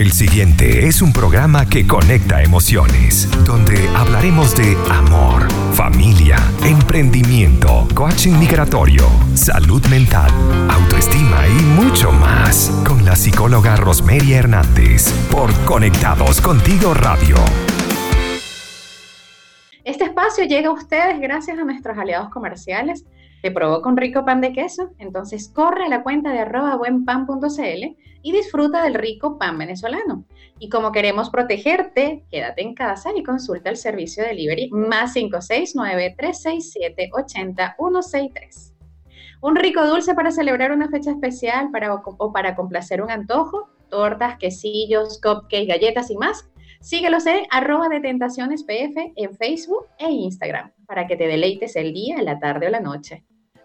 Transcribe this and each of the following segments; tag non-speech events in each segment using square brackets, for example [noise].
El siguiente es un programa que conecta emociones, donde hablaremos de amor, familia, emprendimiento, coaching migratorio, salud mental, autoestima y mucho más, con la psicóloga Rosmeria Hernández, por Conectados Contigo Radio. Este espacio llega a ustedes gracias a nuestros aliados comerciales. Te provoca un rico pan de queso, entonces corre a la cuenta de arroba buenpan.cl y disfruta del rico pan venezolano. Y como queremos protegerte, quédate en casa y consulta el servicio de delivery más 569-367-80163. Un rico dulce para celebrar una fecha especial para, o para complacer un antojo, tortas, quesillos, cupcakes, galletas y más Síguelos en arroba de tentaciones PF en Facebook e Instagram para que te deleites el día, la tarde o la noche.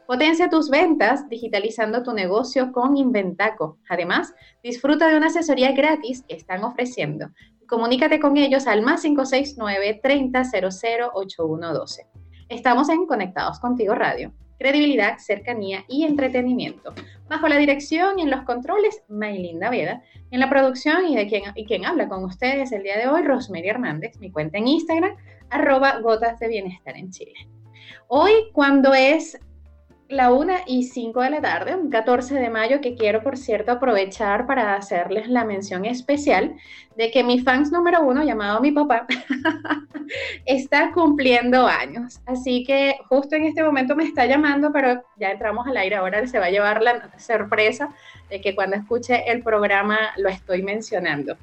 Potencia tus ventas digitalizando tu negocio con Inventaco. Además, disfruta de una asesoría gratis que están ofreciendo. Comunícate con ellos al más 569 30 8112. Estamos en Conectados Contigo Radio credibilidad, cercanía y entretenimiento. Bajo la dirección y en los controles, Maylinda Veda. En la producción y de quien, y quien habla con ustedes el día de hoy, Rosemary Hernández. Mi cuenta en Instagram, arroba gotas de bienestar en Chile. Hoy, cuando es la 1 y 5 de la tarde, un 14 de mayo, que quiero, por cierto, aprovechar para hacerles la mención especial de que mi fans número uno, llamado mi papá, [laughs] está cumpliendo años. Así que justo en este momento me está llamando, pero ya entramos al aire, ahora se va a llevar la sorpresa de que cuando escuche el programa lo estoy mencionando.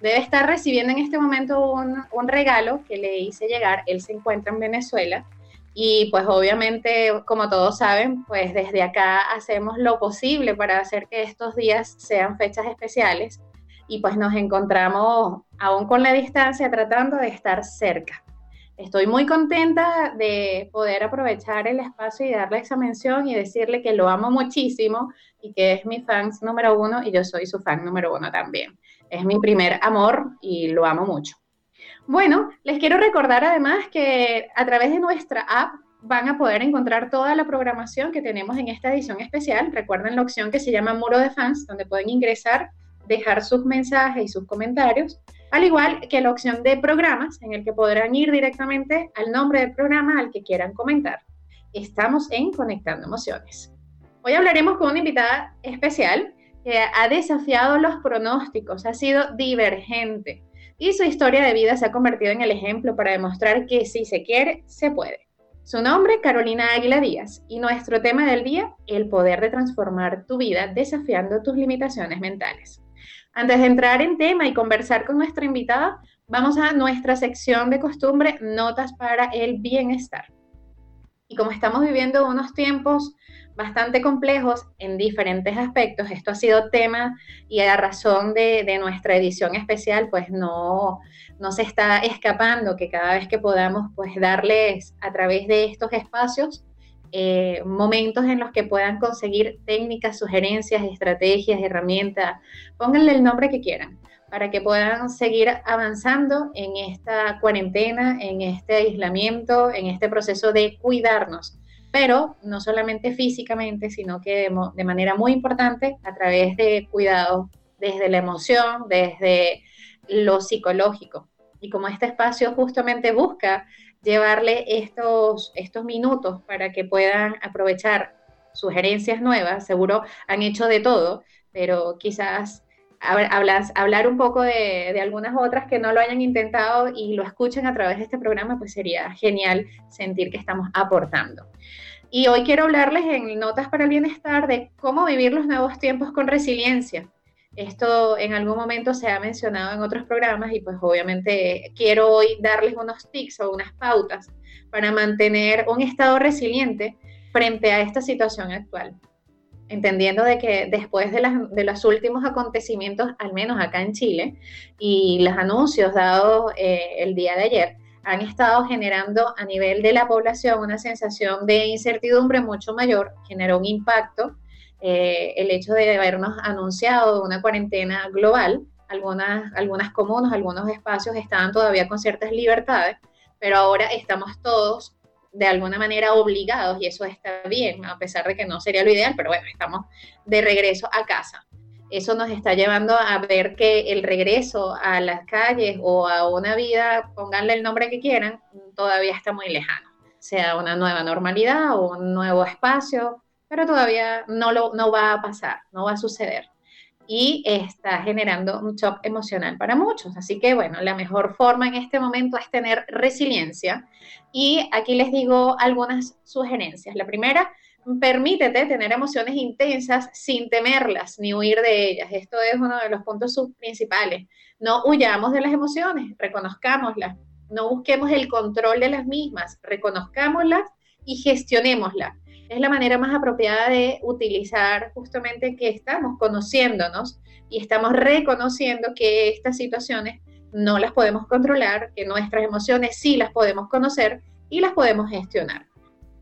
Debe estar recibiendo en este momento un, un regalo que le hice llegar. Él se encuentra en Venezuela y pues obviamente, como todos saben, pues desde acá hacemos lo posible para hacer que estos días sean fechas especiales y pues nos encontramos aún con la distancia tratando de estar cerca. Estoy muy contenta de poder aprovechar el espacio y darle esa mención y decirle que lo amo muchísimo y que es mi fan número uno y yo soy su fan número uno también. Es mi primer amor y lo amo mucho. Bueno, les quiero recordar además que a través de nuestra app van a poder encontrar toda la programación que tenemos en esta edición especial. Recuerden la opción que se llama Muro de Fans, donde pueden ingresar, dejar sus mensajes y sus comentarios, al igual que la opción de programas, en el que podrán ir directamente al nombre del programa al que quieran comentar. Estamos en Conectando Emociones. Hoy hablaremos con una invitada especial que ha desafiado los pronósticos, ha sido divergente y su historia de vida se ha convertido en el ejemplo para demostrar que si se quiere, se puede. Su nombre, Carolina Águila Díaz, y nuestro tema del día, el poder de transformar tu vida desafiando tus limitaciones mentales. Antes de entrar en tema y conversar con nuestra invitada, vamos a nuestra sección de costumbre, notas para el bienestar. Y como estamos viviendo unos tiempos bastante complejos en diferentes aspectos. Esto ha sido tema y a razón de, nuestra edición especial, pues no, no se está escapando que cada vez que podamos, pues darles a través de estos espacios eh, momentos en los que puedan conseguir técnicas, sugerencias, estrategias, herramientas, pónganle el nombre que quieran, para que puedan seguir avanzando en esta cuarentena, en este aislamiento, en este proceso de cuidarnos pero no solamente físicamente, sino que de, manera muy importante a través de cuidado desde la emoción, desde lo psicológico. Y como este espacio justamente busca llevarle estos, estos minutos para que puedan aprovechar sugerencias nuevas, seguro han hecho de todo, pero quizás hablas, hablar un poco de, de, algunas otras que no lo hayan intentado y lo escuchen a través de este programa, pues sería genial sentir que estamos aportando. Y hoy quiero hablarles en Notas para el Bienestar de cómo vivir los nuevos tiempos con resiliencia. Esto en algún momento se ha mencionado en otros programas y pues obviamente quiero hoy darles unos tips o unas pautas para mantener un estado resiliente frente a esta situación actual entendiendo de que después de, los últimos acontecimientos, al menos acá en Chile, y los anuncios dados eh, el día de ayer, han estado generando a nivel de la población una sensación de incertidumbre mucho mayor, generó un impacto eh, el hecho de habernos anunciado una cuarentena global, algunas, algunas comunas, algunos espacios estaban todavía con ciertas libertades, pero ahora estamos todos de alguna manera obligados y eso está bien, a pesar de que no sería lo ideal, pero bueno, estamos de regreso a casa. eso nos está llevando a ver que el regreso a las calles o a una vida, pónganle el nombre que quieran, todavía está muy lejano. Sea una nueva normalidad o un nuevo espacio, pero todavía no, lo, no va a pasar, no va a suceder. Y está generando un shock emocional para muchos. Así que, bueno, la mejor forma en este momento es tener resiliencia. Y aquí les digo algunas sugerencias. La primera, permítete tener emociones intensas sin temerlas ni huir de ellas. Esto es uno de los puntos principales. No huyamos de las emociones, reconozcámoslas. No busquemos el control de las mismas, reconozcámoslas y gestionémoslas. Es la manera más apropiada de utilizar justamente que estamos conociéndonos y estamos reconociendo que estas situaciones no las podemos controlar, que nuestras emociones sí las podemos conocer y las podemos gestionar.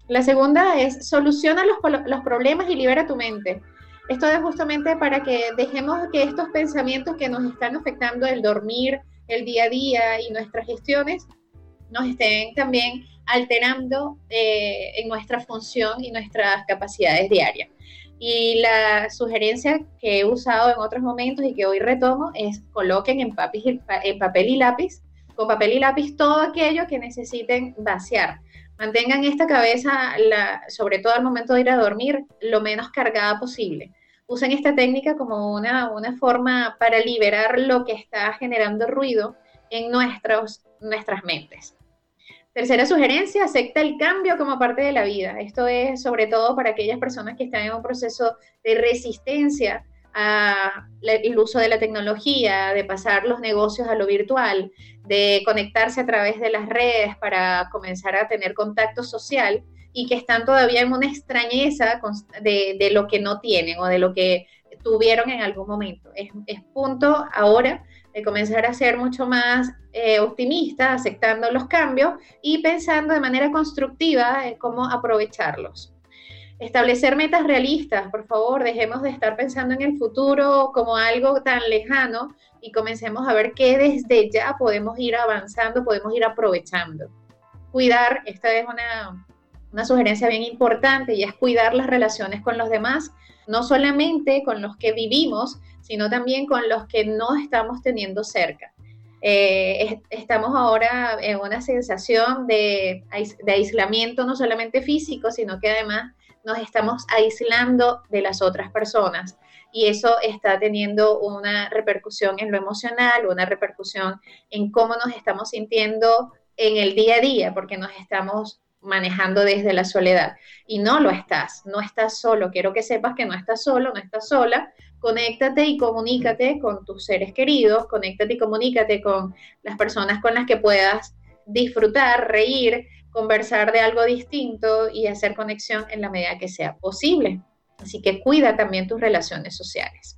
La segunda es soluciona los, los problemas y libera tu mente. Esto es justamente para que dejemos que estos pensamientos que nos están afectando el dormir, el día a día y nuestras gestiones nos estén también alterando eh, en nuestra función y nuestras capacidades diarias. Y la sugerencia que he usado en otros momentos y que hoy retomo es coloquen en, papel y lápiz, con papel y lápiz todo aquello que necesiten vaciar Mantengan esta cabeza, sobre todo al momento de ir a dormir, lo menos cargada posible. Usen esta técnica como una, forma para liberar lo que está generando ruido en nuestras mentes. Tercera sugerencia, acepta el cambio como parte de la vida. Esto es sobre todo para aquellas personas que están en un proceso de resistencia el uso de la tecnología, de pasar los negocios a lo virtual, de conectarse a través de las redes para comenzar a tener contacto social y que están todavía en una extrañeza de, lo que no tienen o de lo que tuvieron en algún momento. Es, punto ahora de comenzar a ser mucho más eh, optimista, aceptando los cambios y pensando de manera constructiva en cómo aprovecharlos. Establecer metas realistas, por favor, dejemos de estar pensando en el futuro como algo tan lejano y comencemos a ver qué desde ya podemos ir avanzando, podemos ir aprovechando. Cuidar, esta es una, una sugerencia bien importante y es cuidar las relaciones con los demás, no solamente con los que vivimos, sino también con los que no estamos teniendo cerca. Eh, estamos ahora en una sensación de, de aislamiento no solamente físico, sino que además nos estamos aislando de las otras personas y eso está teniendo una repercusión en lo emocional, una repercusión en cómo nos estamos sintiendo en el día a día, porque nos estamos manejando desde la soledad. Y no lo estás, no estás solo. Quiero que sepas que no estás solo, no estás sola. Conéctate y comunícate con tus seres queridos, conéctate y comunícate con las personas con las que puedas disfrutar, reír, conversar de algo distinto y hacer conexión en la medida que sea posible. Así que cuida también tus relaciones sociales.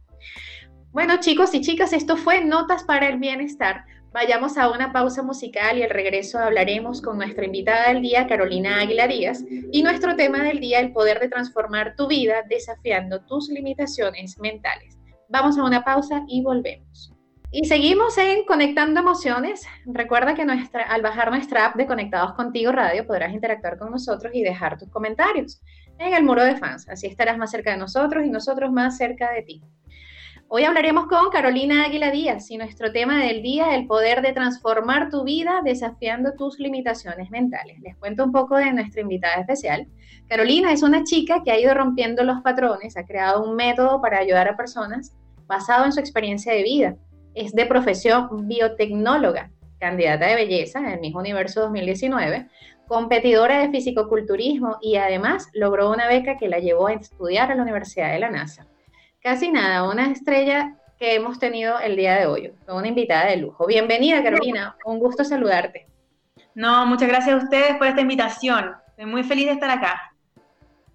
Bueno, chicos y chicas, esto fue Notas para el Bienestar. Vayamos a una pausa musical y al regreso hablaremos con nuestra invitada del día, Carolina Águila Díaz, y nuestro tema del día, el poder de transformar tu vida desafiando tus limitaciones mentales. Vamos a una pausa y volvemos. Y seguimos en Conectando Emociones. Recuerda que nuestra, al bajar nuestra app de Conectados Contigo Radio podrás interactuar con nosotros y dejar tus comentarios en el muro de fans. Así estarás más cerca de nosotros y nosotros más cerca de ti. Hoy hablaremos con Carolina Águila Díaz y nuestro tema del día, el poder de transformar tu vida desafiando tus limitaciones mentales. Les cuento un poco de nuestra invitada especial. Carolina es una chica que ha ido rompiendo los patrones, ha creado un método para ayudar a personas basado en su experiencia de vida es de profesión biotecnóloga, candidata de belleza en el mismo universo 2019, competidora de fisicoculturismo y además logró una beca que la llevó a estudiar a la Universidad de la NASA. Casi nada, una estrella que hemos tenido el día de hoy, una invitada de lujo. Bienvenida Carolina, un gusto saludarte. No, muchas gracias a ustedes por esta invitación. Estoy muy feliz de estar acá.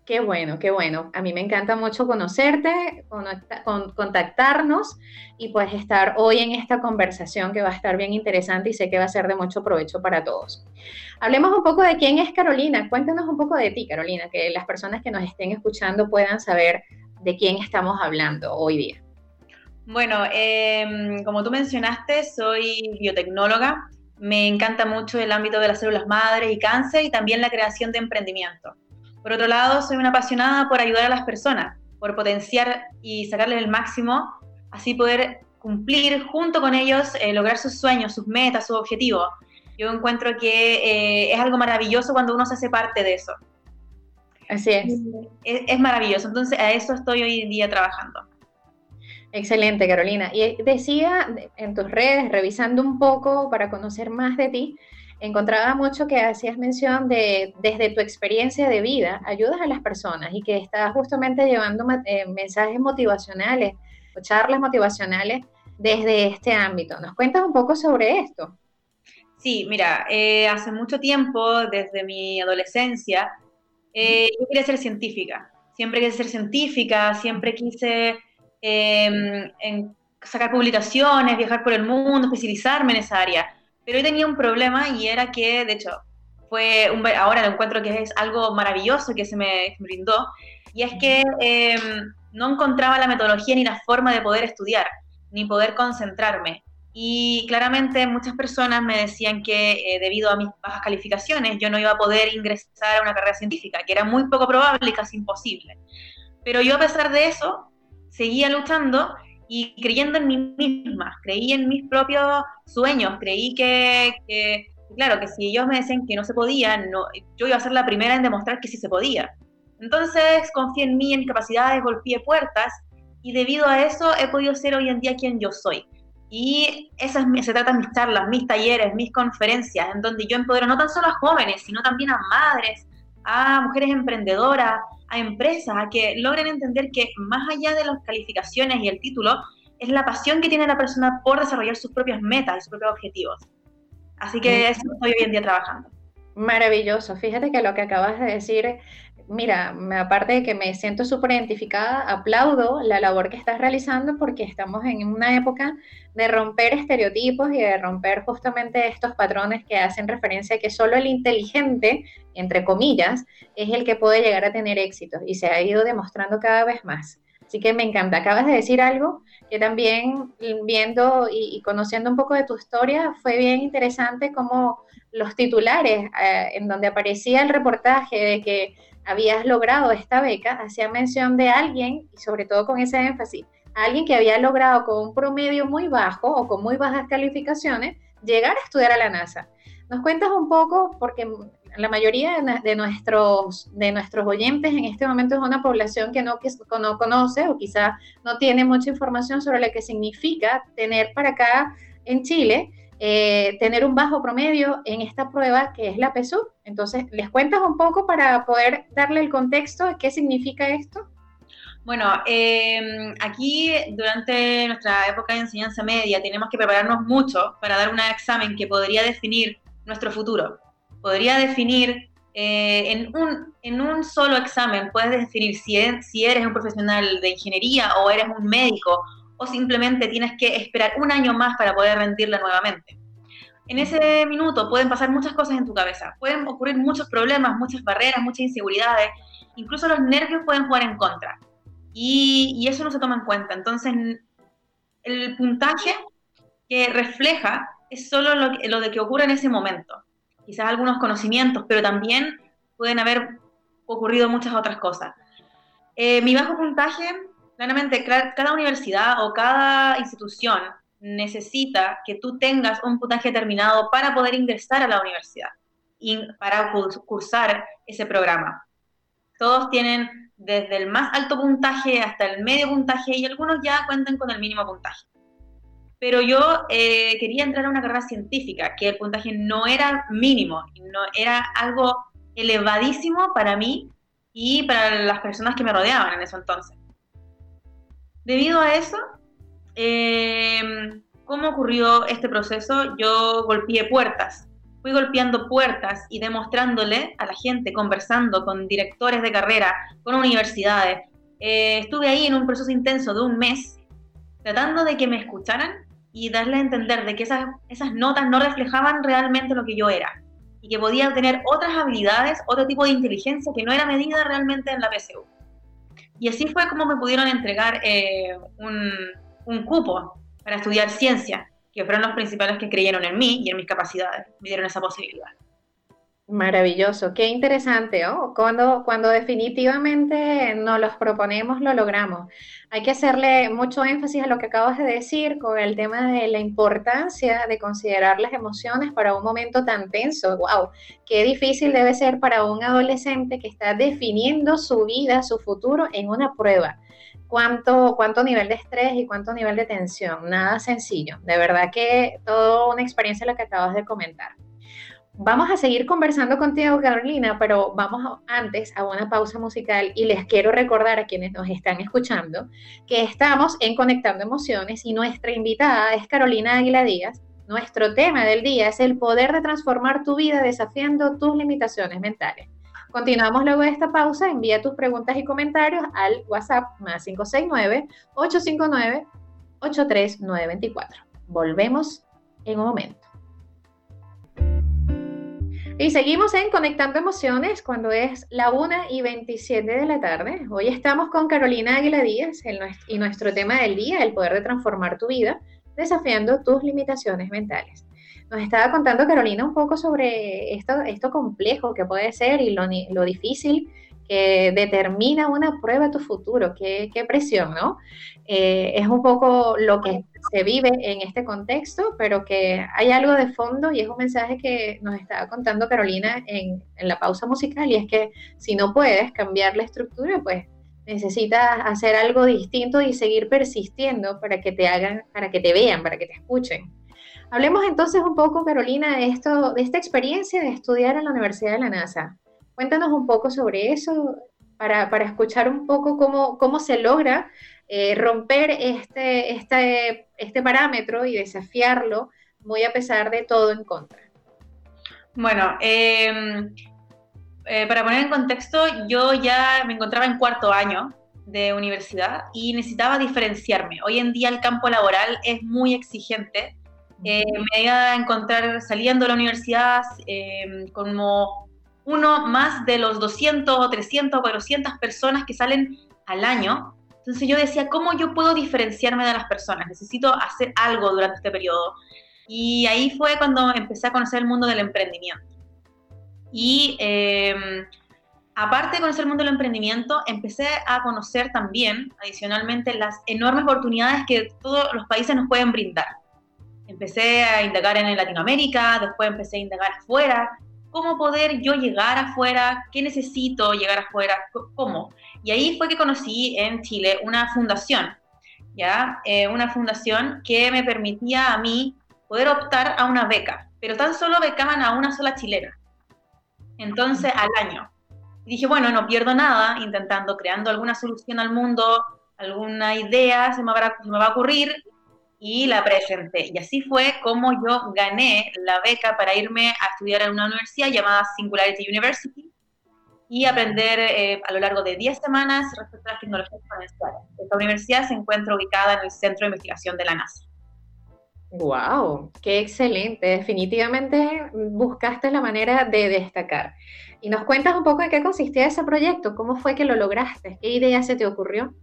Qué bueno, qué bueno. A mí me encanta mucho conocerte, contactarnos y pues estar hoy en esta conversación que va a estar bien interesante y sé que va a ser de mucho provecho para todos. Hablemos un poco de quién es Carolina. Cuéntanos un poco de ti, Carolina, que las personas que nos estén escuchando puedan saber de quién estamos hablando hoy día. Bueno, em, como tú mencionaste, soy biotecnóloga. Me encanta mucho el ámbito de las células madres y cáncer y también la creación de emprendimiento. Por otro lado, soy una apasionada por ayudar a las personas, por potenciar y sacarles el máximo así poder cumplir junto con ellos, eh, lograr sus sueños, sus metas, sus objetivos. Yo encuentro que eh, es algo maravilloso cuando uno se hace parte de eso. Así es. es. maravilloso. Entonces, a eso estoy hoy en día trabajando. Excelente, Carolina. Y decía en tus redes, revisando un poco para conocer más de ti, encontraba mucho que hacías mención de, desde tu experiencia de vida, ayudas a las personas y que estás justamente llevando eh, mensajes motivacionales o charlas motivacionales desde este ámbito. ¿Nos cuentas un poco sobre esto? Sí, mira, eh, hace mucho tiempo, desde mi adolescencia, eh, yo quería ser científica. Siempre quise ser científica, siempre quise em, sacar publicaciones, viajar por el mundo, especializarme en esa área. Pero hoy tenía un problema y era que, de hecho, fue un, ahora lo encuentro que es algo maravilloso que se me, brindó, y es que em, no encontraba la metodología ni la forma de poder estudiar, ni poder concentrarme. Y claramente muchas personas me decían que eh, debido a mis bajas calificaciones yo no iba a poder ingresar a una carrera científica, que era muy poco probable y casi imposible. Pero yo a pesar de eso seguía luchando y creyendo en mí misma, creí en mis propios sueños, creí que, claro, que si ellos me decían que no se podía, yo iba a ser la primera en demostrar que sí se podía. Entonces confié en mí, en capacidades, golpeé puertas y debido a eso he podido ser hoy en día quien yo soy. Y esas se tratan mis charlas, mis talleres, mis conferencias, en donde yo empodero no tan solo a jóvenes, sino también a madres, a mujeres emprendedoras, a empresas, a que logren entender que más allá de las calificaciones y el título, es la pasión que tiene la persona por desarrollar sus propias metas y sus propios objetivos. Así que eso estoy hoy en día trabajando. Maravilloso. Fíjate que lo que acabas de decir mira, aparte de que me siento súper identificada, aplaudo la labor que estás realizando porque estamos en una época de romper estereotipos y de romper justamente estos patrones que hacen referencia a que solo el inteligente, entre comillas, es el que puede llegar a tener éxito y se ha ido demostrando cada vez más. Así que me encanta. Acabas de decir algo que también viendo y, conociendo un poco de tu historia fue bien interesante como los titulares eh, en donde aparecía el reportaje de que habías logrado esta beca, hacía mención de alguien, y sobre todo con ese énfasis, alguien que había logrado con un promedio muy bajo o con muy bajas calificaciones llegar a estudiar a la NASA. ¿Nos cuentas un poco, porque la mayoría de nuestros, de nuestros oyentes en este momento es una población que no, que no conoce o quizá no tiene mucha información sobre lo que significa tener para acá en Chile eh, tener un bajo promedio en esta prueba que es la PSU. Entonces, ¿les cuentas un poco para poder darle el contexto de qué significa esto? Bueno, em, aquí durante nuestra época de enseñanza media tenemos que prepararnos mucho para dar un examen que podría definir nuestro futuro. Podría definir eh, en, un, en un solo examen, puedes definir si, si eres un profesional de ingeniería o eres un médico o simplemente tienes que esperar un año más para poder rendirla nuevamente. En ese minuto pueden pasar muchas cosas en tu cabeza, pueden ocurrir muchos problemas, muchas barreras, muchas inseguridades, incluso los nervios pueden jugar en contra. Y, eso no se toma en cuenta. Entonces, el puntaje que refleja es solo lo, de que ocurre en ese momento. Quizás algunos conocimientos, pero también pueden haber ocurrido muchas otras cosas. Eh, mi bajo puntaje Claramente, cada universidad o cada institución necesita que tú tengas un puntaje determinado para poder ingresar a la universidad y para cursar ese programa. Todos tienen desde el más alto puntaje hasta el medio puntaje y algunos ya cuentan con el mínimo puntaje. Pero yo eh, quería entrar a una carrera científica, que el puntaje no era mínimo, no, era algo elevadísimo para mí y para las personas que me rodeaban en ese entonces. Debido a eso, em, ¿cómo ocurrió este proceso? Yo golpeé puertas. Fui golpeando puertas y demostrándole a la gente, conversando con directores de carrera, con universidades. Eh, estuve ahí en un proceso intenso de un mes, tratando de que me escucharan y darle a entender de que esas, esas notas no reflejaban realmente lo que yo era y que podía tener otras habilidades, otro tipo de inteligencia que no era medida realmente en la PSU. Y así fue como me pudieron entregar eh, un, cupo para estudiar ciencia, que fueron los principales que creyeron en mí y en mis capacidades, me dieron esa posibilidad. Maravilloso, qué interesante, ¿oh? Cuando, cuando definitivamente nos los proponemos, lo logramos. Hay que hacerle mucho énfasis a lo que acabas de decir con el tema de la importancia de considerar las emociones para un momento tan tenso. ¡Wow! Qué difícil debe ser para un adolescente que está definiendo su vida, su futuro en una prueba. Cuánto, cuánto nivel de estrés y cuánto nivel de tensión. Nada sencillo. De verdad que toda una experiencia lo que acabas de comentar. Vamos a seguir conversando contigo, Carolina, pero vamos antes a una pausa musical y les quiero recordar a quienes nos están escuchando que estamos en Conectando Emociones y nuestra invitada es Carolina Águila Díaz. Nuestro tema del día es el poder de transformar tu vida desafiando tus limitaciones mentales. Continuamos luego de esta pausa. Envía tus preguntas y comentarios al WhatsApp más 569-859-83924. Volvemos en un momento. Y seguimos en Conectando Emociones cuando es la 1 y 27 de la tarde. Hoy estamos con Carolina Águila Díaz y nuestro tema del día, el poder de transformar tu vida, desafiando tus limitaciones mentales. Nos estaba contando Carolina un poco sobre esto, esto complejo que puede ser y lo, lo difícil que determina una prueba tu futuro. Qué, qué presión, ¿no? Eh, es un poco lo que se vive en este contexto, pero que hay algo de fondo y es un mensaje que nos estaba contando Carolina en, en la pausa musical y es que si no puedes cambiar la estructura, pues necesitas hacer algo distinto y seguir persistiendo para que te hagan, para que te vean, para que te escuchen. Hablemos entonces un poco, Carolina, de, esto, de esta experiencia de estudiar en la Universidad de la NASA. Cuéntanos un poco sobre eso para, para escuchar un poco cómo, cómo se logra eh, romper este, este, este parámetro y desafiarlo muy a pesar de todo en contra. Bueno, em, eh, para poner en contexto, yo ya me encontraba en cuarto año de universidad y necesitaba diferenciarme. Hoy en día el campo laboral es muy exigente. Eh, me iba a encontrar saliendo de la universidad em, como uno más de los 200 o 300 o 400 personas que salen al año entonces yo decía, ¿cómo yo puedo diferenciarme de las personas? Necesito hacer algo durante este periodo. Y ahí fue cuando empecé a conocer el mundo del emprendimiento. Y em, aparte de conocer el mundo del emprendimiento, empecé a conocer también, adicionalmente, las enormes oportunidades que todos los países nos pueden brindar. Empecé a indagar en Latinoamérica, después empecé a indagar afuera, cómo poder yo llegar afuera, qué necesito llegar afuera, cómo. Y ahí fue que conocí en Chile una fundación, ¿ya? Eh, una fundación que me permitía a mí poder optar a una beca, pero tan solo becaban a una sola chilena. Entonces, al año. dije, bueno, no pierdo nada intentando, creando alguna solución al mundo, alguna idea se me va, se me va a ocurrir y la presenté. Y así fue como yo gané la beca para irme a estudiar en una universidad llamada Singularity University, y aprender eh, a lo largo de 10 semanas respecto a las tecnologías exponenciales. Esta universidad se encuentra ubicada en el Centro de Investigación de la NASA. ¡Wow! ¡Qué excelente! Definitivamente buscaste la manera de destacar. Y nos cuentas un poco de qué consistía ese proyecto, cómo fue que lo lograste, qué idea se te ocurrió.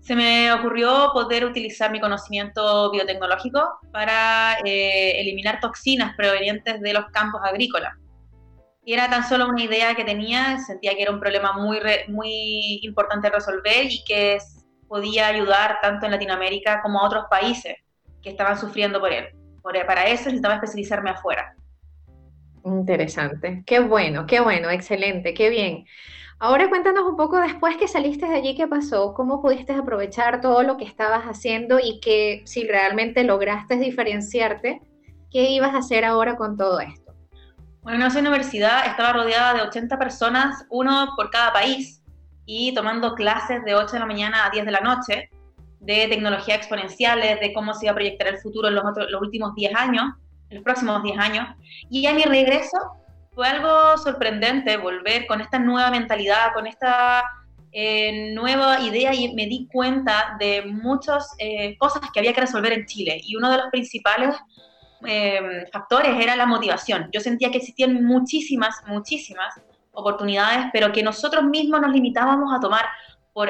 Se me ocurrió poder utilizar mi conocimiento biotecnológico para eh, eliminar toxinas provenientes de los campos agrícolas y era tan solo una idea que tenía, sentía que era un problema muy, muy importante resolver y que podía ayudar tanto en Latinoamérica como a otros países que estaban sufriendo por él. para eso necesitaba especializarme afuera. Interesante, qué bueno, qué bueno, excelente, qué bien. Ahora cuéntanos un poco después que saliste de allí, ¿qué pasó? ¿Cómo pudiste aprovechar todo lo que estabas haciendo y que si realmente lograste diferenciarte, qué ibas a hacer ahora con todo esto? Bueno, en esa universidad estaba rodeada de 80 personas, uno por cada país, y tomando clases de 8 de la mañana a 10 de la noche de tecnología exponenciales, de cómo se iba a proyectar el futuro en los, los últimos 10 años, en los próximos 10 años. Y a mi regreso fue algo sorprendente volver con esta nueva mentalidad, con esta eh, nueva idea y me di cuenta de muchas eh, cosas que había que resolver en Chile. Y uno de los principales eh, factores era la motivación. Yo sentía que existían muchísimas, muchísimas oportunidades, pero que nosotros mismos nos limitábamos a tomar por,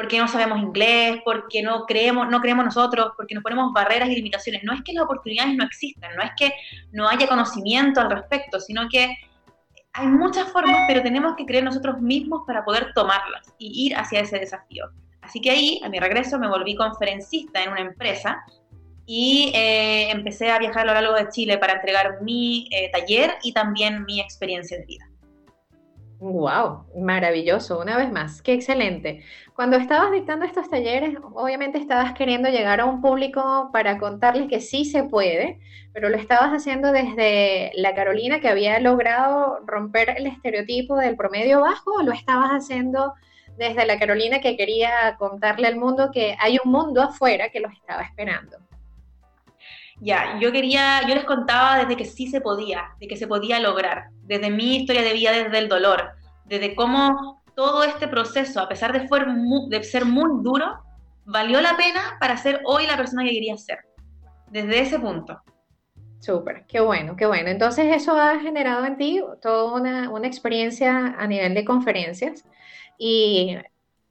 porque no sabemos inglés, porque no creemos, no creemos nosotros, porque nos ponemos barreras y limitaciones. No es que las oportunidades no existan, no es que no haya conocimiento al respecto, sino que hay muchas formas, pero tenemos que creer nosotros mismos para poder tomarlas y ir hacia ese desafío. Así que ahí, a mi regreso, me volví conferencista en una empresa y eh, empecé a viajar a lo largo de Chile para entregar mi eh, taller y también mi experiencia de vida. Wow, maravilloso, una vez más, qué excelente. Cuando estabas dictando estos talleres, obviamente estabas queriendo llegar a un público para contarles que sí se puede, pero lo estabas haciendo desde la Carolina que había logrado romper el estereotipo del promedio bajo o lo estabas haciendo desde la Carolina que quería contarle al mundo que hay un mundo afuera que los estaba esperando. Ya, yo quería, yo les contaba desde que sí se podía, de que se podía lograr, desde mi historia de vida, desde el dolor, desde cómo todo este proceso, a pesar de, de ser muy duro, valió la pena para ser hoy la persona que quería ser. Desde ese punto. Súper, qué bueno, qué bueno. Entonces eso ha generado en ti toda una, una experiencia a nivel de conferencias. Y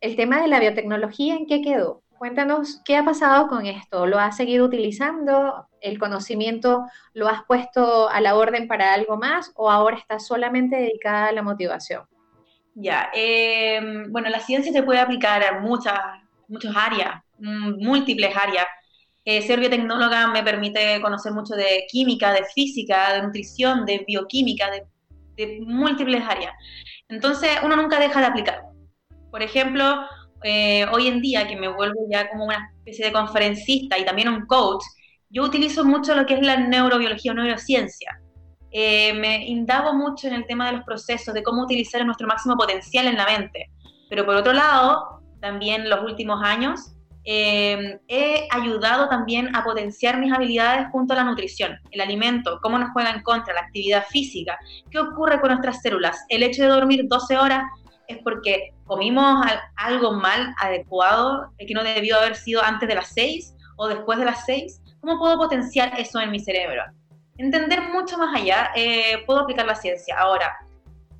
el tema de la biotecnología, ¿en qué quedó? Cuéntanos qué ha pasado con esto. ¿Lo has seguido utilizando? ¿El conocimiento lo has puesto a la orden para algo más o ahora estás solamente dedicada a la motivación? Ya, em, bueno, la ciencia se puede aplicar a muchas, muchas áreas, mm, múltiples áreas. Eh, ser biotecnóloga me permite conocer mucho de química, de física, de nutrición, de bioquímica, de, de múltiples áreas. Entonces, uno nunca deja de aplicar. Por ejemplo, eh, hoy en día, que me vuelvo ya como una especie de conferencista y también un coach, yo utilizo mucho lo que es la neurobiología o neurociencia. Eh, me indago mucho en el tema de los procesos, de cómo utilizar nuestro máximo potencial en la mente. Pero por otro lado, también los últimos años, eh, he ayudado también a potenciar mis habilidades junto a la nutrición, el alimento, cómo nos juega en contra, la actividad física, qué ocurre con nuestras células. El hecho de dormir 12 horas es porque comimos algo mal, adecuado, que no debió haber sido antes de las 6 o después de las 6. ¿Cómo puedo potenciar eso en mi cerebro? Entender mucho más allá, eh, puedo aplicar la ciencia. Ahora,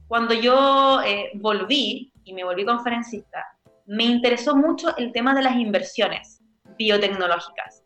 cuando yo eh, volví y me volví conferencista, me interesó mucho el tema de las inversiones biotecnológicas.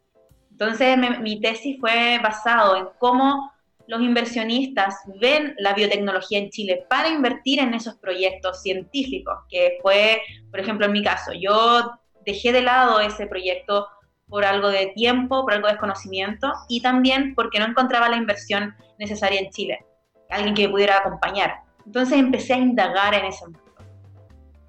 Entonces, mi tesis fue basado en cómo los inversionistas ven la biotecnología en Chile para invertir en esos proyectos científicos, que fue, por ejemplo, en mi caso, yo dejé de lado ese proyecto por algo de tiempo, por algo de desconocimiento y también porque no encontraba la inversión necesaria en Chile, alguien que me pudiera acompañar. Entonces empecé a indagar en ese mundo.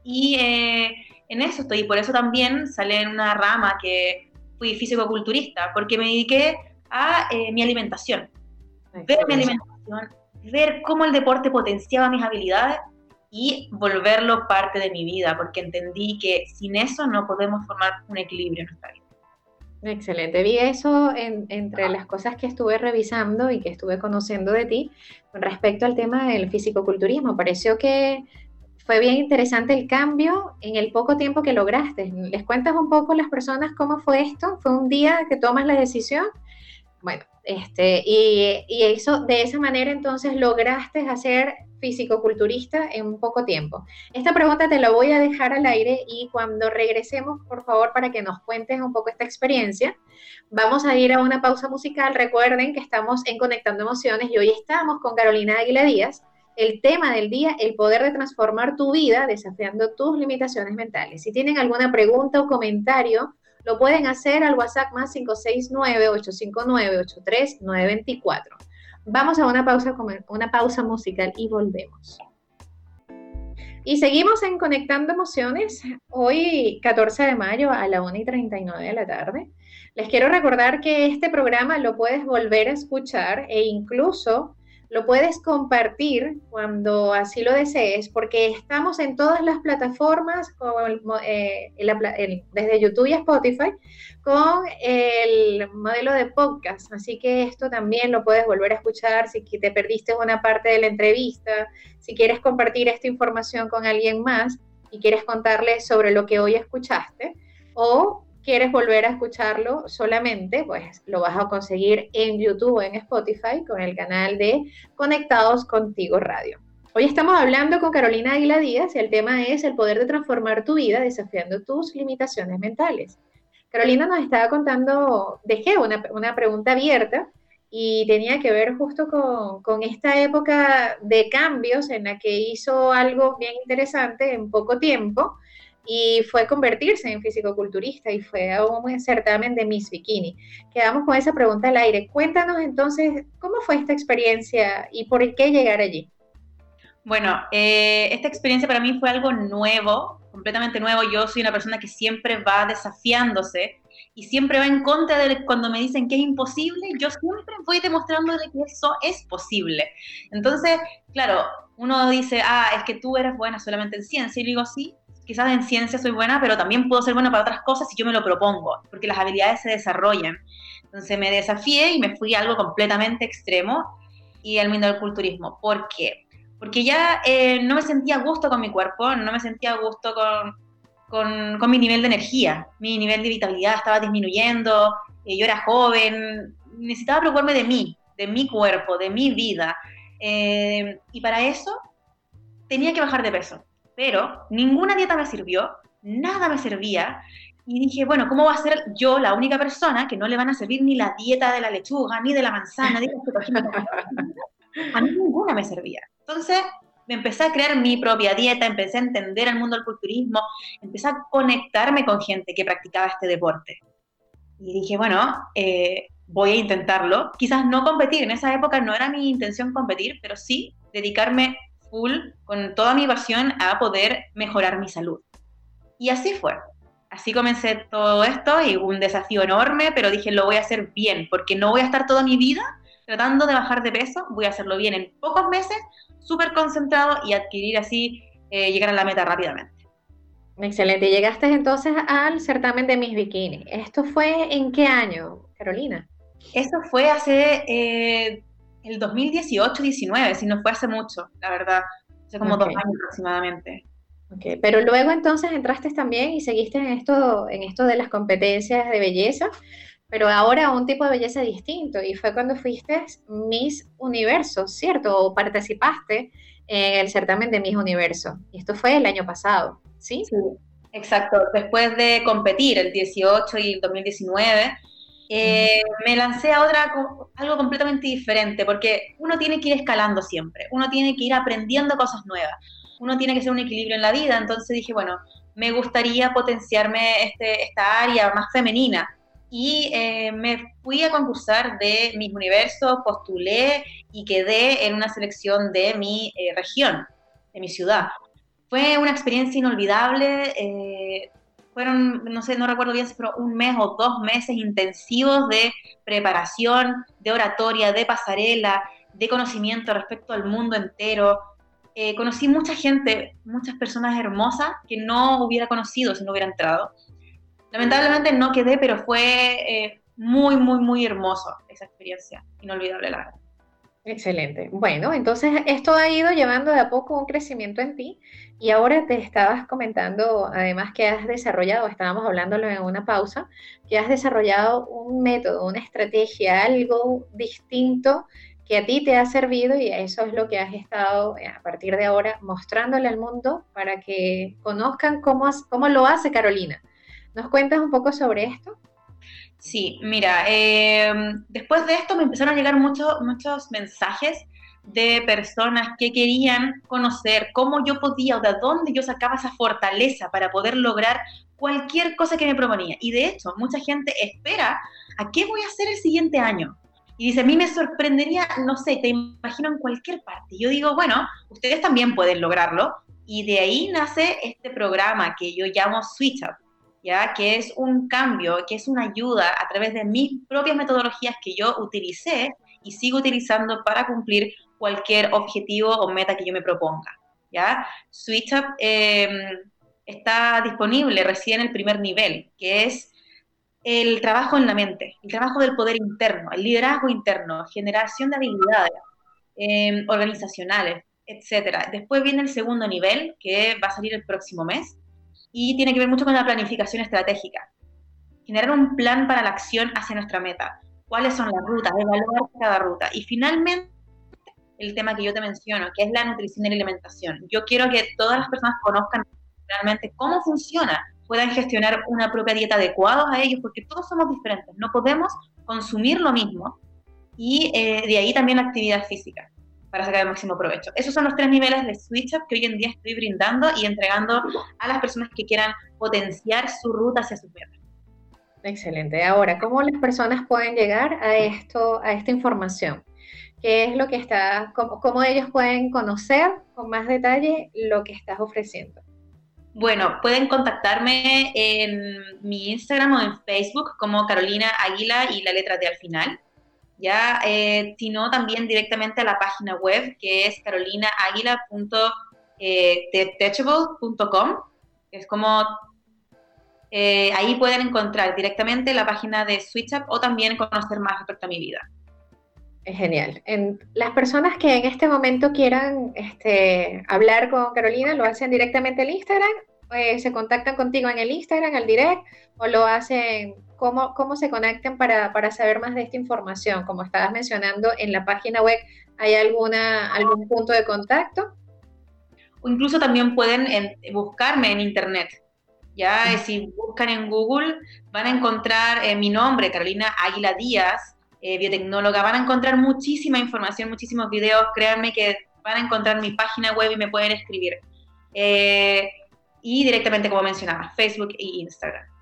Y eh, en eso estoy, y por eso también salí en una rama que fui físico-culturista, porque me dediqué a eh, mi alimentación ver mi alimentación, ver cómo el deporte potenciaba mis habilidades y volverlo parte de mi vida, porque entendí que sin eso no podemos formar un equilibrio en nuestra vida. Excelente. Vi eso entre las cosas que estuve revisando y que estuve conociendo de ti con respecto al tema del fisicoculturismo. Pareció que fue bien interesante el cambio en el poco tiempo que lograste. ¿Les cuentas un poco a las personas cómo fue esto? ¿Fue un día que tomas la decisión? Bueno, este, y, eso, de esa manera entonces lograste hacer físico-culturista en poco tiempo. Esta pregunta te la voy a dejar al aire y cuando regresemos, por favor, para que nos cuentes un poco esta experiencia, vamos a ir a una pausa musical. Recuerden que estamos en Conectando Emociones y hoy estamos con Carolina Águila Díaz. El tema del día, el poder de transformar tu vida desafiando tus limitaciones mentales. Si tienen alguna pregunta o comentario, lo pueden hacer al WhatsApp más 569-859-83924. Vamos a una pausa, una pausa musical y volvemos. Y seguimos en Conectando Emociones, hoy 14 de mayo a la 1 y 39 de la tarde. Les quiero recordar que este programa lo puedes volver a escuchar e incluso lo puedes compartir cuando así lo desees, porque estamos en todas las plataformas, eh, desde YouTube y Spotify, con el modelo de podcast. Así que esto también lo puedes volver a escuchar si te perdiste una parte de la entrevista, si quieres compartir esta información con alguien más y quieres contarle sobre lo que hoy escuchaste, o quieres volver a escucharlo solamente, pues lo vas a conseguir en YouTube o en Spotify con el canal de Conectados Contigo Radio. Hoy estamos hablando con Carolina Aguila Díaz y el tema es el poder de transformar tu vida desafiando tus limitaciones mentales. Carolina nos estaba contando, dejé una, una pregunta abierta y tenía que ver justo con, con, esta época de cambios en la que hizo algo bien interesante en poco tiempo y fue convertirse en físico-culturista y fue a un certamen de Miss Bikini. Quedamos con esa pregunta al aire. Cuéntanos entonces, ¿cómo fue esta experiencia y por qué llegar allí? Bueno, eh, esta experiencia para mí fue algo nuevo, completamente nuevo. Yo soy una persona que siempre va desafiándose y siempre va en contra de cuando me dicen que es imposible, yo siempre voy demostrando que eso es posible. Entonces, claro, uno dice, ah, es que tú eres buena solamente en ciencia, y digo, sí, quizás en ciencia soy buena, pero también puedo ser buena para otras cosas si yo me lo propongo, porque las habilidades se desarrollan. Entonces me desafié y me fui a algo completamente extremo y al mundo del culturismo. ¿Por qué? Porque ya eh, no me sentía a gusto con mi cuerpo, no me sentía a gusto con, con, con mi nivel de energía, mi nivel de vitalidad estaba disminuyendo, eh, yo era joven, necesitaba preocuparme de mí, de mi cuerpo, de mi vida. Eh, y para eso tenía que bajar de peso pero ninguna dieta me sirvió, nada me servía. Y dije, bueno, ¿cómo va a ser yo la única persona que no le van a servir ni la dieta de la lechuga, ni de la manzana, ni de la [laughs] A mí ninguna me servía. Entonces me empecé a crear mi propia dieta, empecé a entender el mundo del culturismo, empecé a conectarme con gente que practicaba este deporte. Y dije, bueno, eh, voy a intentarlo. Quizás no competir, en esa época no era mi intención competir, pero sí dedicarme con toda mi pasión a poder mejorar mi salud. Y así fue. Así comencé todo esto y un desafío enorme, pero dije, lo voy a hacer bien, porque no voy a estar toda mi vida tratando de bajar de peso, voy a hacerlo bien en pocos meses, súper concentrado y adquirir así, eh, llegar a la meta rápidamente. Excelente. Llegaste entonces al certamen de Miss Bikini. ¿Esto fue en qué año, Carolina? Eso fue hace eh, el 2018-19, si no fue hace mucho, la verdad, hace como dos años aproximadamente. Okay. Pero luego entonces entraste también y seguiste en esto, en esto de las competencias de belleza, pero ahora un tipo de belleza distinto, y fue cuando fuiste Miss Universo, ¿cierto? O participaste en el certamen de Miss Universo. Y esto fue el año pasado, ¿sí? Sí, exacto. Después de competir el 18 y el 2019, eh, me lancé a otra, algo completamente diferente, porque uno tiene que ir escalando siempre, uno tiene que ir aprendiendo cosas nuevas, uno tiene que ser un equilibrio en la vida, entonces dije, bueno, me gustaría potenciarme este, esta área más femenina. Y eh, me fui a concursar de mis universos, postulé y quedé en una selección de mi eh, región, de mi ciudad. Fue una experiencia inolvidable fueron, no sé, no recuerdo bien fueron un mes o dos meses intensivos de preparación, de oratoria, de pasarela, de conocimiento respecto al mundo entero. Eh, conocí mucha gente, muchas personas hermosas que no hubiera conocido si no hubiera entrado. Lamentablemente no quedé, pero fue eh, muy, muy, muy hermoso esa experiencia, inolvidable la verdad. Excelente. Bueno, entonces esto ha ido llevando de a poco un crecimiento en ti y ahora te estabas comentando, además que has desarrollado, estábamos hablándolo en una pausa, que has desarrollado un método, una estrategia, algo distinto que a ti te ha servido y eso es lo que has estado eh, a partir de ahora mostrándole al mundo para que conozcan cómo, cómo lo hace Carolina. ¿Nos cuentas un poco sobre esto? Sí, mira, em, después de esto me empezaron a llegar muchos muchos mensajes de personas que querían conocer cómo yo podía o de dónde yo sacaba esa fortaleza para poder lograr cualquier cosa que me proponía. Y de hecho, mucha gente espera a qué voy a hacer el siguiente año. Y dice, a mí me sorprendería, no sé, te imagino en cualquier parte. Yo digo, bueno, ustedes también pueden lograrlo. Y de ahí nace este programa que yo llamo Switch Up ¿ya? que es un cambio, que es una ayuda a través de mis propias metodologías que yo utilicé y sigo utilizando para cumplir cualquier objetivo o meta que yo me proponga. ¿ya? SwitchUp em, está disponible recién en el primer nivel, que es el trabajo en la mente, el trabajo del poder interno, el liderazgo interno, generación de habilidades em, organizacionales, etc. Después viene el segundo nivel, que va a salir el próximo mes, y tiene que ver mucho con la planificación estratégica. Generar un plan para la acción hacia nuestra meta. ¿Cuáles son las rutas? Evaluar cada ruta. Y finalmente, el tema que yo te menciono, que es la nutrición y la alimentación. Yo quiero que todas las personas conozcan realmente cómo funciona, puedan gestionar una propia dieta adecuada a ellos, porque todos somos diferentes. No podemos consumir lo mismo y eh, de ahí también actividad física para sacar el máximo provecho. Esos son los tres niveles de Switch Up que hoy en día estoy brindando y entregando a las personas que quieran potenciar su ruta hacia sus metas. Excelente. Ahora, ¿cómo las personas pueden llegar a esto, a esta información? ¿Qué es lo que está, cómo, cómo ellos pueden conocer con más detalle lo que estás ofreciendo? Bueno, pueden contactarme en mi Instagram o en Facebook como Carolina Águila y la letra D al final. Ya, eh, sino también directamente a la página web que es carolinaaguila.teachable.com. Es como eh, ahí pueden encontrar directamente la página de SwitchUp o también conocer más respecto a mi vida. Genial. En, las personas que en este momento quieran este, hablar con Carolina, ¿lo hacen directamente en Instagram? Eh, ¿Se contactan contigo en el Instagram, al direct? ¿O lo hacen? ¿Cómo, cómo se conectan para, para, saber más de esta información? Como estabas mencionando, en la página web, ¿hay alguna, algún punto de contacto? O incluso también pueden buscarme en Internet. Ya, si buscan en Google, van a encontrar eh, mi nombre, Carolina Águila Díaz, eh, biotecnóloga, van a encontrar muchísima información, muchísimos videos, créanme que van a encontrar mi página web y me pueden escribir. Eh, y directamente, como mencionaba, Facebook e Instagram.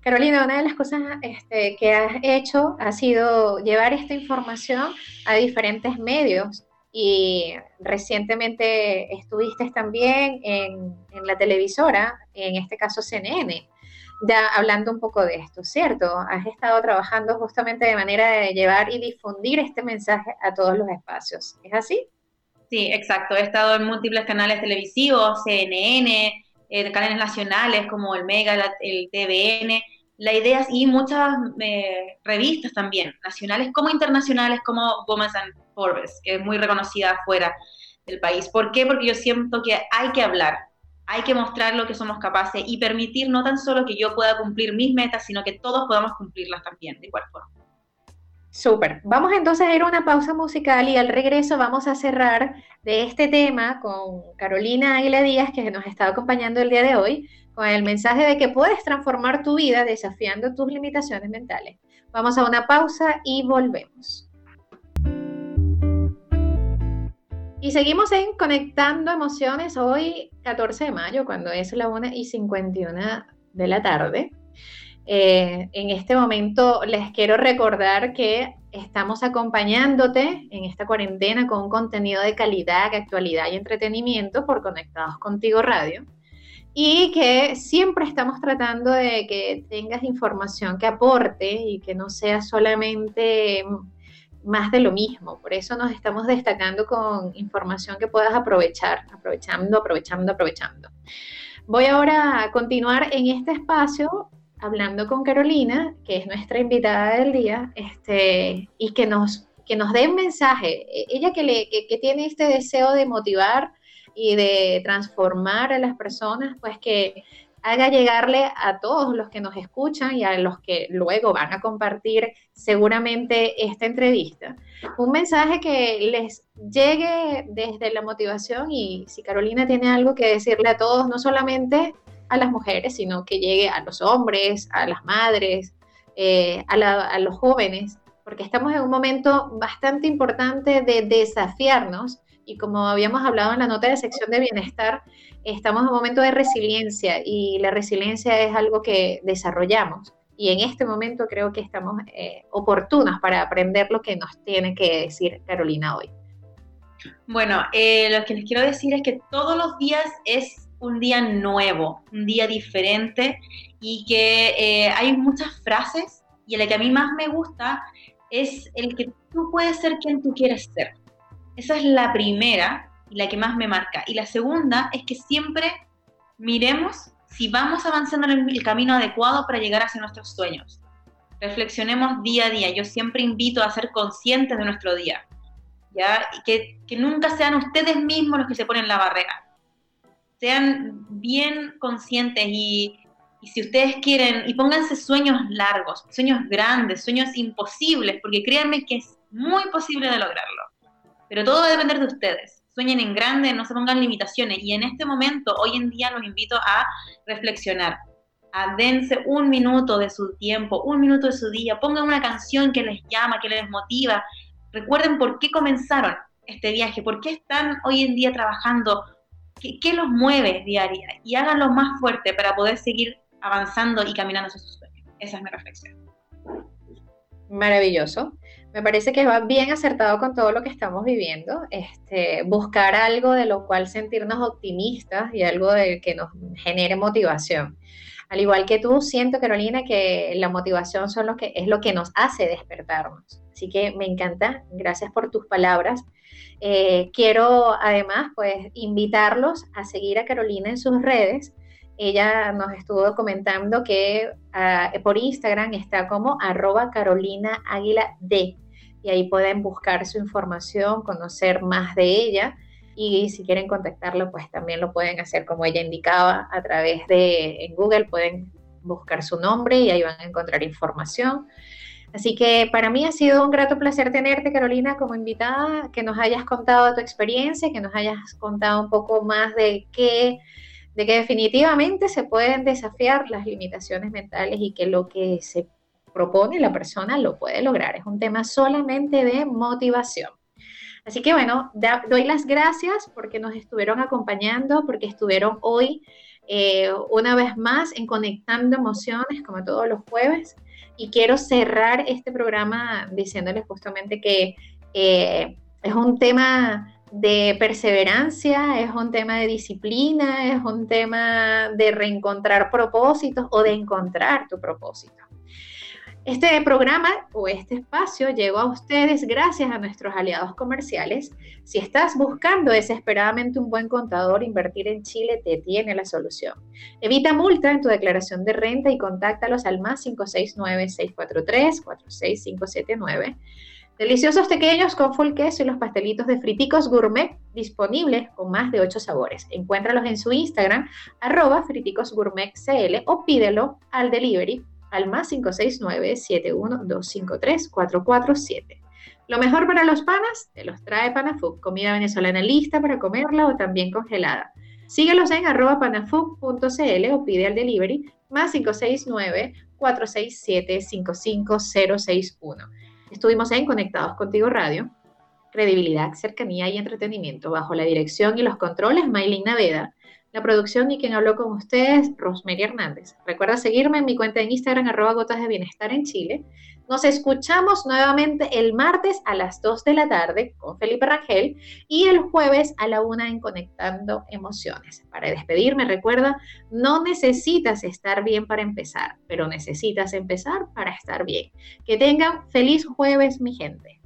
Carolina, una de las cosas este, que has hecho ha sido llevar esta información a diferentes medios y recientemente estuviste también en, en la televisora, en este caso CNN ya hablando un poco de esto, ¿cierto? Has estado trabajando justamente de manera de llevar y difundir este mensaje a todos los espacios. ¿Es así? Sí, exacto. He estado en múltiples canales televisivos, CNN, eh, canales nacionales como el Mega, el TVN, la idea y muchas eh, revistas también, nacionales como internacionales, como Women's and Forbes, que es muy reconocida fuera del país. ¿Por qué? Porque yo siento que hay que hablar, hay que mostrar lo que somos capaces y permitir no tan solo que yo pueda cumplir mis metas, sino que todos podamos cumplirlas también, de igual forma. Súper. Vamos entonces a ir a una pausa musical y al regreso vamos a cerrar de este tema con Carolina Aguila Díaz, que nos está acompañando el día de hoy, con el mensaje de que puedes transformar tu vida desafiando tus limitaciones mentales. Vamos a una pausa y volvemos. Y seguimos en Conectando Emociones hoy, 14 de mayo, cuando es la 1 y 51 de la tarde. Eh, en este momento les quiero recordar que estamos acompañándote en esta cuarentena con un contenido de calidad, actualidad y entretenimiento por Conectados Contigo Radio. Y que siempre estamos tratando de que tengas información que aporte y que no sea solamente más de lo mismo. Por eso nos estamos destacando con información que puedas aprovechar, aprovechando, aprovechando, aprovechando. Voy ahora a continuar en este espacio hablando con Carolina, que es nuestra invitada del día, este, y que nos, que nos dé un mensaje. E, ella que, le, que tiene este deseo de motivar y de transformar a las personas, pues que haga llegarle a todos los que nos escuchan y a los que luego van a compartir seguramente esta entrevista, un mensaje que les llegue desde la motivación y si Carolina tiene algo que decirle a todos, no solamente a las mujeres, sino que llegue a los hombres, a las madres, eh, a los jóvenes, porque estamos en un momento bastante importante de desafiarnos y como habíamos hablado en la nota de sección de bienestar, estamos en un momento de resiliencia y la resiliencia es algo que desarrollamos. Y en este momento creo que estamos eh, oportunos para aprender lo que nos tiene que decir Carolina hoy. Bueno, eh, lo que les quiero decir es que todos los días es un día nuevo, un día diferente y que eh, hay muchas frases y la que a mí más me gusta es el que tú puedes ser quien tú quieres ser. Esa es la primera y la que más me marca. Y la segunda es que siempre miremos si vamos avanzando en el camino adecuado para llegar hacia nuestros sueños. Reflexionemos día a día. Yo siempre invito a ser conscientes de nuestro día. ¿ya? que, que nunca sean ustedes mismos los que se ponen la barrera. Sean bien conscientes y, y si ustedes quieren, y pónganse sueños largos, sueños grandes, sueños imposibles, porque créanme que es muy posible de lograrlo. Pero todo va a depender de ustedes. Sueñen en grande, no se pongan limitaciones. Y en este momento, hoy en día, los invito a reflexionar. A dense un minuto de su tiempo, un minuto de su día. Pongan una canción que les llama, que les motiva. Recuerden por qué comenzaron este viaje, por qué están hoy en día trabajando, qué, los mueve diaria y háganlo más fuerte para poder seguir avanzando y caminando hacia sus sueños. Esa es mi reflexión. Maravilloso. Me parece que va bien acertado con todo lo que estamos viviendo. Este, buscar algo de lo cual sentirnos optimistas y algo de que nos genere motivación. Al igual que tú, siento, Carolina, que la motivación son lo que, es lo que nos hace despertarnos. Así que me encanta. Gracias por tus palabras. Eh, quiero además pues invitarlos a seguir a Carolina en sus redes. Ella nos estuvo comentando que ah, por Instagram está como arroba Carolina Águila D y ahí pueden buscar su información, conocer más de ella y si quieren contactarlo pues también lo pueden hacer como ella indicaba a través de en Google pueden buscar su nombre y ahí van a encontrar información. Así que para mí ha sido un grato placer tenerte, Carolina, como invitada, que nos hayas contado tu experiencia, que nos hayas contado un poco más de qué de que definitivamente se pueden desafiar las limitaciones mentales y que lo que se propone la persona lo puede lograr. Es un tema solamente de motivación. Así que bueno, doy las gracias porque nos estuvieron acompañando, porque estuvieron hoy eh, una vez más en Conectando Emociones, como todos los jueves. Y quiero cerrar este programa diciéndoles justamente que eh, es un tema de perseverancia, es un tema de disciplina, es un tema de reencontrar propósitos o de encontrar tu propósito. Este programa o este espacio llegó a ustedes gracias a nuestros aliados comerciales. Si estás buscando desesperadamente un buen contador, invertir en Chile te tiene la solución. Evita multa en tu declaración de renta y contáctalos al más 569-643-46579 Deliciosos pequeños con full queso y los pastelitos de friticos gourmet disponibles con más de 8 sabores. Encuéntralos en su Instagram, arroba friticosgourmetcl o pídelo al delivery al más 569-71253-447. Lo mejor para los panas te los trae Panafood, comida venezolana lista para comerla o también congelada. Síguelos en arroba o pide al delivery más 569 467 55061. Estuvimos en Conectados Contigo Radio, credibilidad, cercanía y entretenimiento bajo la dirección y los controles Maylin Naveda, la producción y quien habló con ustedes, Rosemary Hernández. Recuerda seguirme en mi cuenta en Instagram, arroba gotas de bienestar en Chile. Nos escuchamos nuevamente el martes a las 2 de la tarde con Felipe Rangel y el jueves a la 1 en Conectando Emociones. Para despedirme, recuerda, no necesitas estar bien para empezar, pero necesitas empezar para estar bien. Que tengan feliz jueves, mi gente.